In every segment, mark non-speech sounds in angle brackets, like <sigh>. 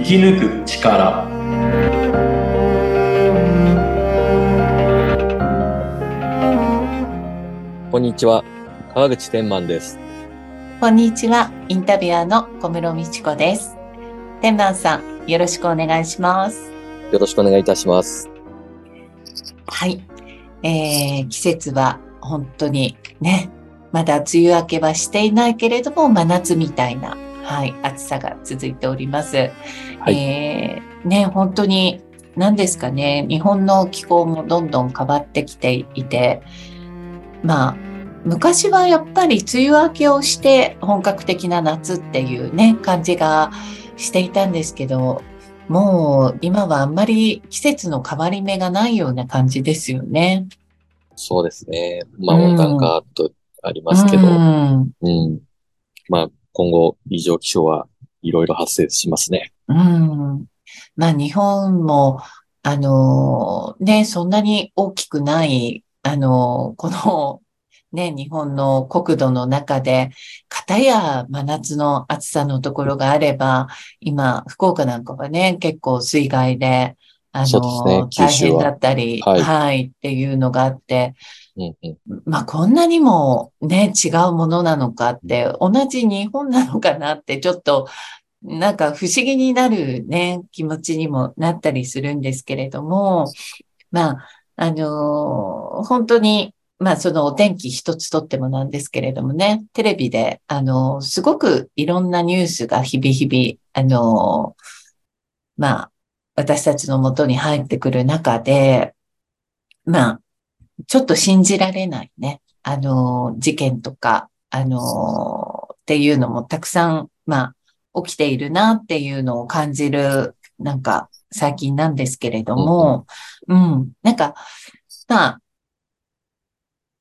生き抜く力こんにちは、川口天満です。こんにちは。インタビュアーの小室美智子です。天満さん、よろしくお願いします。よろしくお願いいたします。はい。えー、季節は本当にね、まだ梅雨明けはしていないけれども、真夏みたいな、はい、暑さが続いております。はいえー、ね、本当に、何ですかね、日本の気候もどんどん変わってきていて、まあ、昔はやっぱり梅雨明けをして本格的な夏っていうね、感じがしていたんですけど、もう今はあんまり季節の変わり目がないような感じですよね。そうですね。まあ、うん温暖化とありますけど、ううん。ん。まあ、今後、異常気象はいろいろ発生しますね。うん。まあ日本も、あのね、そんなに大きくない、あのこのね、日本の国土の中で、片や真夏の暑さのところがあれば、今、福岡なんかはね、結構水害で、あの、九州は大変だったり、はいはい、っていうのがあって、うんうん。まあ、こんなにもね、違うものなのかって、同じ日本なのかなって、ちょっと、なんか不思議になるね、気持ちにもなったりするんですけれども、まあ、あのー本当に、まあ、そのお天気一つとってもなんですけれどもね、テレビで、あのーすごくいろんなニュースが日々日々、あのーまあ、私たちのもとに入ってくる中で、まあ、ちょっと信じられないね、あの事件とか、あのっていうのもたくさん、まあ、起きているなっていうのを感じる、なんか、最近なんですけれども、うん、なんか、まあ、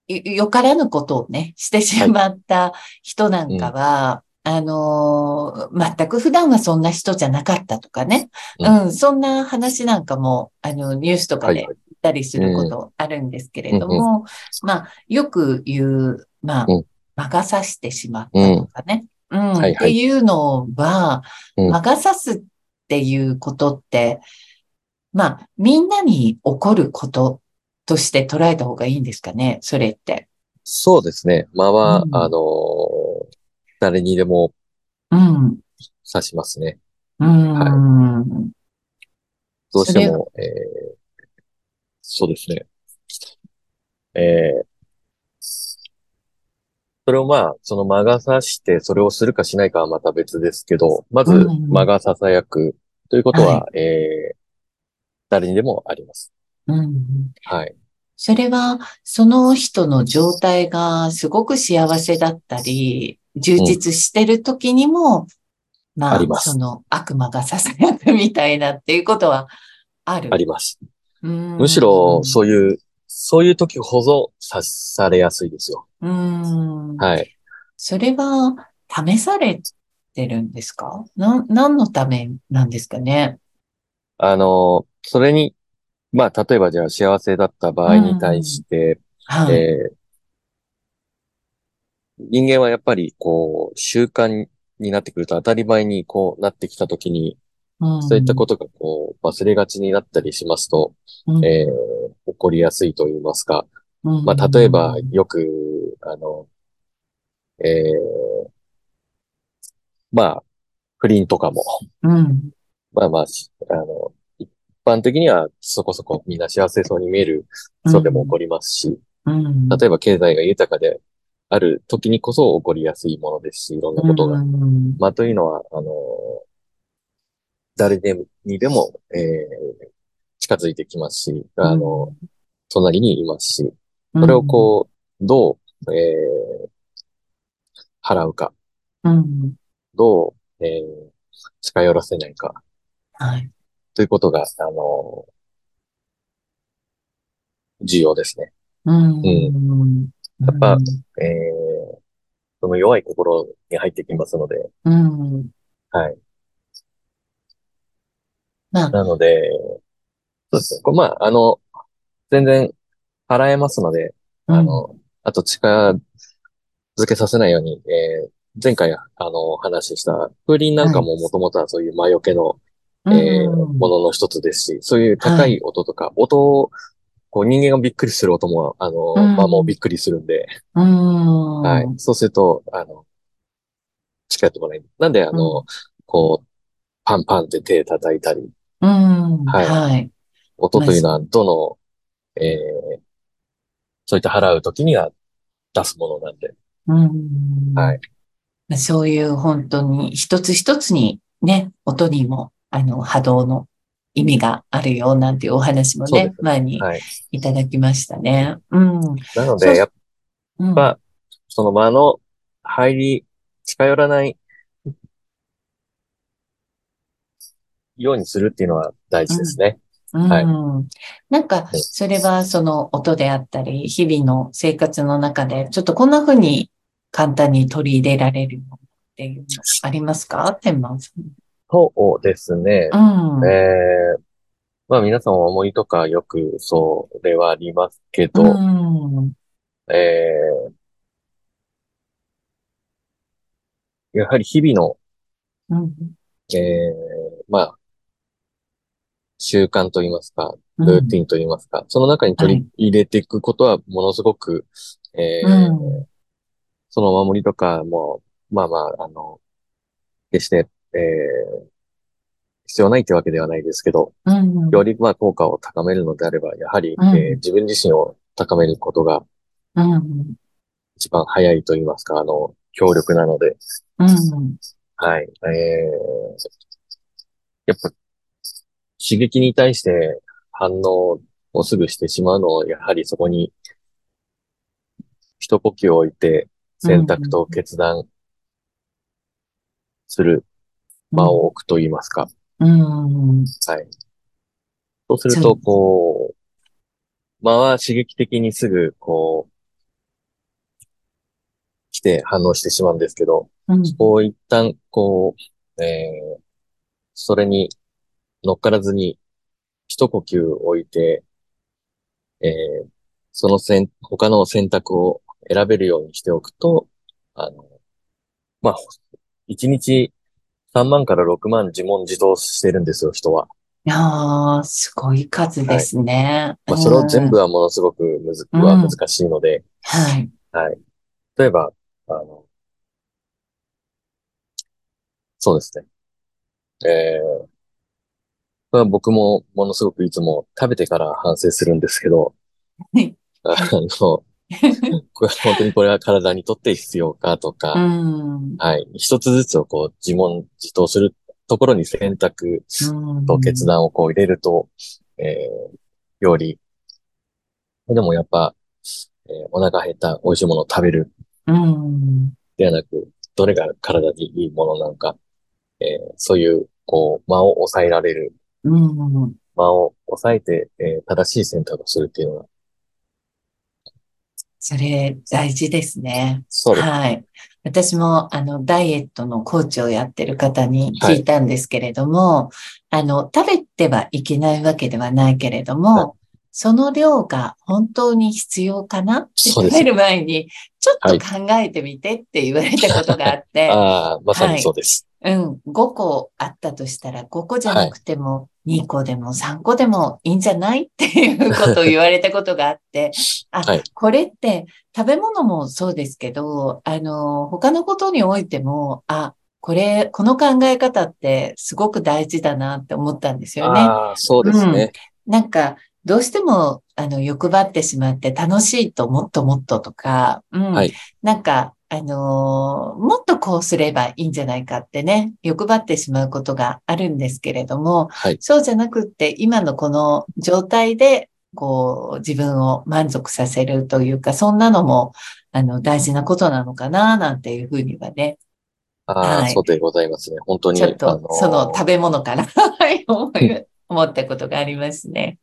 よよからぬことをね、してしまった人なんかは、あのー全く普段はそんな人じゃなかったとかね、ううん、そんな話なんかも、あの、ニュースとかではいはい。言ったりすることあるんですけれども、まあ、よく言う、まあうん、魔が差してしまったとかね、うん、はいはいっていうのは、うん魔が差すっていうことって、まあ、みんなに起こることとして捉えた方がいいんですかね、それって。そうですね。間は、うんあのー誰にでもうん。指しますね。うん。どうしても、えーそうですね。えーそれをまあ、その魔が差して、それをするかしないかはまた別ですけど、まずうん魔が囁くということは、はえー誰にでもあります。うん。はい。それは、その人の状態がすごく幸せだったり、充実してる時にも、まあ、ありますその悪魔が囁くみたいなっていうことはある。あります。むむしろ、そういう、そういう時ほど察されやすいですよ。うん。はい。それは、試されてるんですか？な、何のためなんですかね？あの、それに、まあ、例えばじゃあ幸せだった場合に対して、はい。えー人間はやっぱり、こう、習慣になってくると当たり前にこうなってきたときに、うんそういったことがこう、忘れがちになったりしますと、うんえー起こりやすいと言いますか。うんまあ、例えば、よく、あの、えーまあ、不倫とかも、うん。まあまあ、しあの、一般的にはそこそこみんな幸せそうに見える人でも起こりますし、うん。例えば経済が豊かである時にこそ起こりやすいものですし、いろんなことが。うん。まあ、というのは、あの、誰でにでも、えー近づいてきますし、あの、隣にいますし、それをこう、どう、えー払うか、うん。どう、えー近寄らせないか、はい。ということが、あの、重要ですね。うん。やっぱえーその弱い心に入ってきますので、うん。はい。まあ、なので、そうですね。これまあ、あの、全然払えますので、あの、あと近づけさせないように、えー前回、あの、話した、風鈴なんかももともとはそういう魔除けのうんえーものの一つですし、そういう高い音とか、音を、こう人間がびっくりする音も、あの、うんまあもうびっくりするんで、うん。はい。そうすると、あの、近寄ってこない。なんで、あの、うこう、パンパンって手叩いたり、うん。はいはい。音というのはどの、えー、そういった払うときには出すものなんで、うん。はい。まあそういう本当に一つ一つにね、音にも、あの、波動の意味があるよなんていうお話もねそうで、す前にはい。いただきましたね。うん。そうなので、やっうん。ぱ、その間の入り、近寄らないようにするっていうのは大事ですね。はいうん。なんか、うんそれはその音であったり、日々の生活の中で、ちょっとこんな風に簡単に取り入れられるものっていうのありますか？天満さそうですね。ん。うん。えー、まあ皆さんお思いとかよくそれはありますけど、うん。えー、やはり日々の、うん。えー、まあ、習慣といいますか、うんルーティンといいますか、その中に取り入れていくことはものすごく、えーうんそのお守りとかも、まあまあ、あの、決して、えー、必要ないってわけではないですけど、うん。よりまあ効果を高めるのであれば、やはり、うんえー自分自身を高めることがうん。一番早いと言いますか、あの、強力なので、うん。はい。えー、やっぱ、刺激に対して反応をすぐしてしまうのを、やはりそこに、一呼吸置いて、選択と決断する間を置くと言いますか。うん。はい。そうすると、こう、間は刺激的にすぐ、こう、来て反応してしまうんですけど、うん。こう一旦、こう、えー、それに乗っからずに、一呼吸置いて、えー、その選、他の選択を選べるようにしておくと、あの、まあ、1日3万から6万自問自答してるんですよ、人は。いやー、すごい数ですね。まあ、それを全部うんはものすごくむず、うんは難しいので、はい。はい。例えば、あの、そうですね。えー、まあ僕もものすごくいつも食べてから反省するんですけど、はいあの、これ本当にこれは体にとって必要かとか、うん。はい。一つずつをこう自問自答するところに選択うんと決断をこう入れると、えー、より、でもやっぱ、えーお腹減った美味しいものを食べるうん。ではなく、どれが体にいいものなのか、えーそういう、こう、間を抑えられる、うん。間を抑えて、えー正しい選択をするっていうのは、それ大事ですね。そうです。はい。私も、あの、ダイエットのコーチをやってる方に聞いたんですけれども、あの、食べてはいけないわけではないけれども、はいその量が本当に必要かな？って食べる前に、ちょっと考えてみてって言われたことがあって、<laughs> ああ、まさにそうです。うん、5個あったとしたら、5個じゃなくても、2個でも3個でもいいんじゃない？っていうことを言われたことがあって、<laughs> あ、はいこれって食べ物もそうですけど、あの、他のことにおいても、あ、これ、この考え方ってすごく大事だなって思ったんですよね。そうですね。なんか、どうしても、あの、欲張ってしまって楽しいともっともっととか、うん。はいなんか、あのーもっとこうすればいいんじゃないかってね、欲張ってしまうことがあるんですけれども、はい。そうじゃなくって、今のこの状態で、こう、自分を満足させるというか、そんなのも、あの、大事なことなのかな、なんていうふうにはね、ああ、はいそうでございますね。本当に。ちょっとあの、ーその食べ物からはい <laughs> 思ったことがありますね。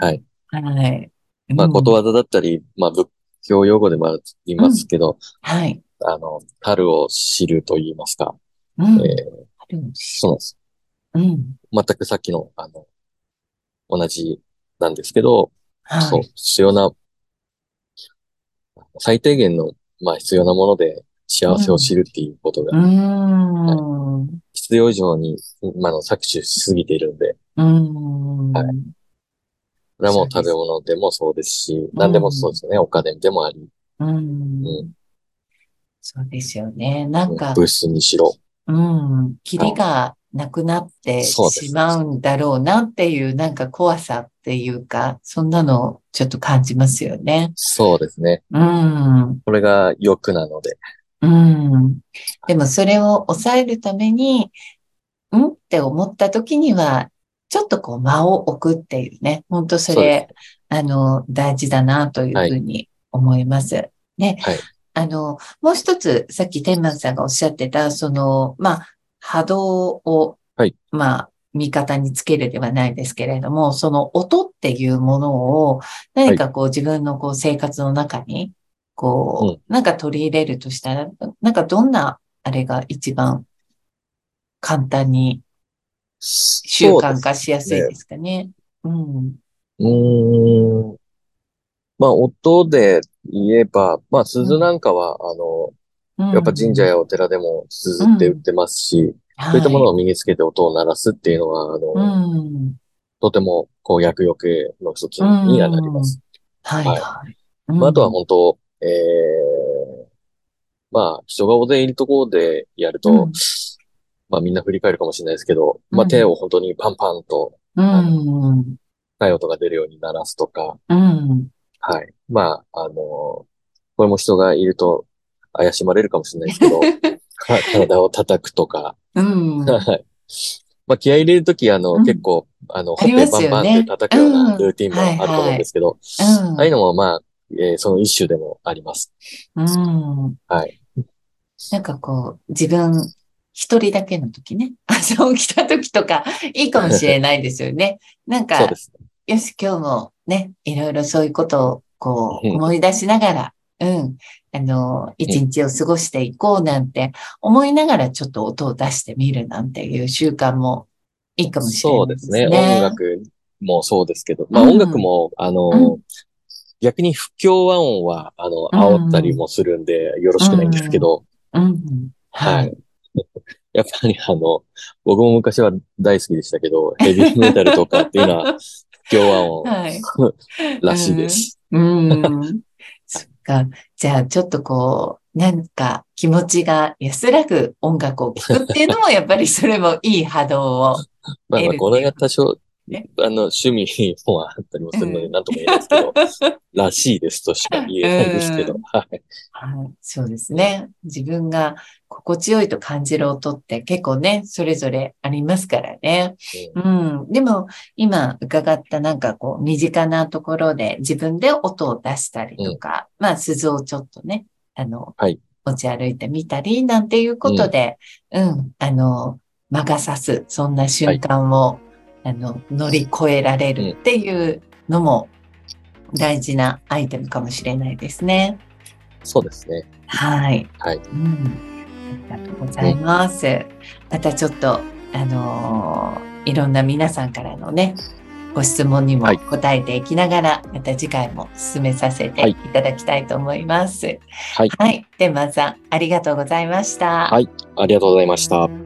はい。はい。まあ、うんことわざだったり、まあ、仏教用語でもありますけど、はい。あの、樽を知ると言いますか。うん。えーそうなんです。うん。全くさっきの、あの、同じなんですけど、そう、はい。必要な、最低限の、まあ必要なもので、幸せを知るっていうことが、うん。必要以上に、まあ、あの、搾取しすぎているんで、うん。はいこれはもう食べ物でもそうですし、何でもそうですよね。お金でもあり、うんうんそうですよね。なんか、物質にしろ。うん、キリがなくなってしまうんだろうなっていう、なんか怖さっていうか、そんなのをちょっと感じますよね。そうですね。うん、これが欲なので。うん。でもそれを抑えるために、ん？って思った時には、ちょっとこう間を置くっていうね、本当それ、あの、大事だなというふうに思います。ね。はい。あの、もう一つ、さっき天満さんがおっしゃってた、その、まあ、波動を、はい。まあ、味方につけるではないですけれども、その音っていうものを、何かこう自分のこう生活の中に、こう、なんか取り入れるとしたら、なんかどんなあれが一番簡単に習慣化しやすいですかね。うん。うーん。まあ、音で言えば、まあ、鈴なんかは、あの、やっぱ神社やお寺でも鈴って売ってますし、そういったものを身につけて音を鳴らすっていうのは、あの、うん。とても、こう、薬よけの一つにはなります。はいはいはい。まあ、あとは本当、ええまあ、人が大勢いるところでやると、うんまあ、みんな振り返るかもしれないですけど、まあ、うん手を本当にパンパンと、うん。うん。高い音が出るように鳴らすとか、うん。はい。まあ、あの、これも人がいると怪しまれるかもしれないですけど、か <laughs> 体を叩くとか、うん。<laughs> はい。まあ、気合い入れるとき、あの、うん結構、あの、あほっぺバンバンって叩くようなうんルーティンもあると思うんですけど、うんああいうのも、まあ、えーその一種でもあります。うん。はい。なんかこう、自分一人だけの時ね、<laughs> 朝起きた時とか、いいかもしれないですよね。<laughs> なんそうか。よし、今日もね、いろいろそういうことをこううん思い出しながら、うん、あの、一日を過ごしていこうなんて思いながらちょっと音を出してみるなんていう習慣もいいかもしれそないでね。うですすね。音楽もそうですけど、まあうん音楽も、あの、うん逆に不協和音は、あの、うん煽ったりもするんで、よろしくないんですけど、うん。ははいい。。<laughs> やっぱりあの、僕も昔は大好きでしたけど、ヘビーメタルとかっていうのは不協和音はい。らしいです。うん。そっか。じゃあ、ちょっとこう、なんか気持ちが安らぐ音楽を聴くっていうのも、やっぱりそれもいい波動を。<laughs> まあまあ、これが多少、ねあの、趣味もあったりもするので、うんなんとも言えないですけど、<laughs> らしいですとしか言えないですけど、うんはい。はい。そうですね。自分が心地よいと感じる音って結構ね、それぞれありますからね。うん。でも、今伺ったなんかこう、身近なところで自分で音を出したりとか、まあ、鈴をちょっとね、あの、はい持ち歩いてみたり、なんていうことで、うん、あの、魔が差す、そんな瞬間を、あの、乗り越えられるっていうのも大事なアイテムかもしれないですね。そうですね。はい。はい。うん。ありがとうございます。またちょっと、あのーいろんな皆さんからのね、ご質問にもはい答えていきながら、また次回も進めさせていただきたいと思います。はい。はい。で、まずさん、ありがとうございました。はいありがとうございました。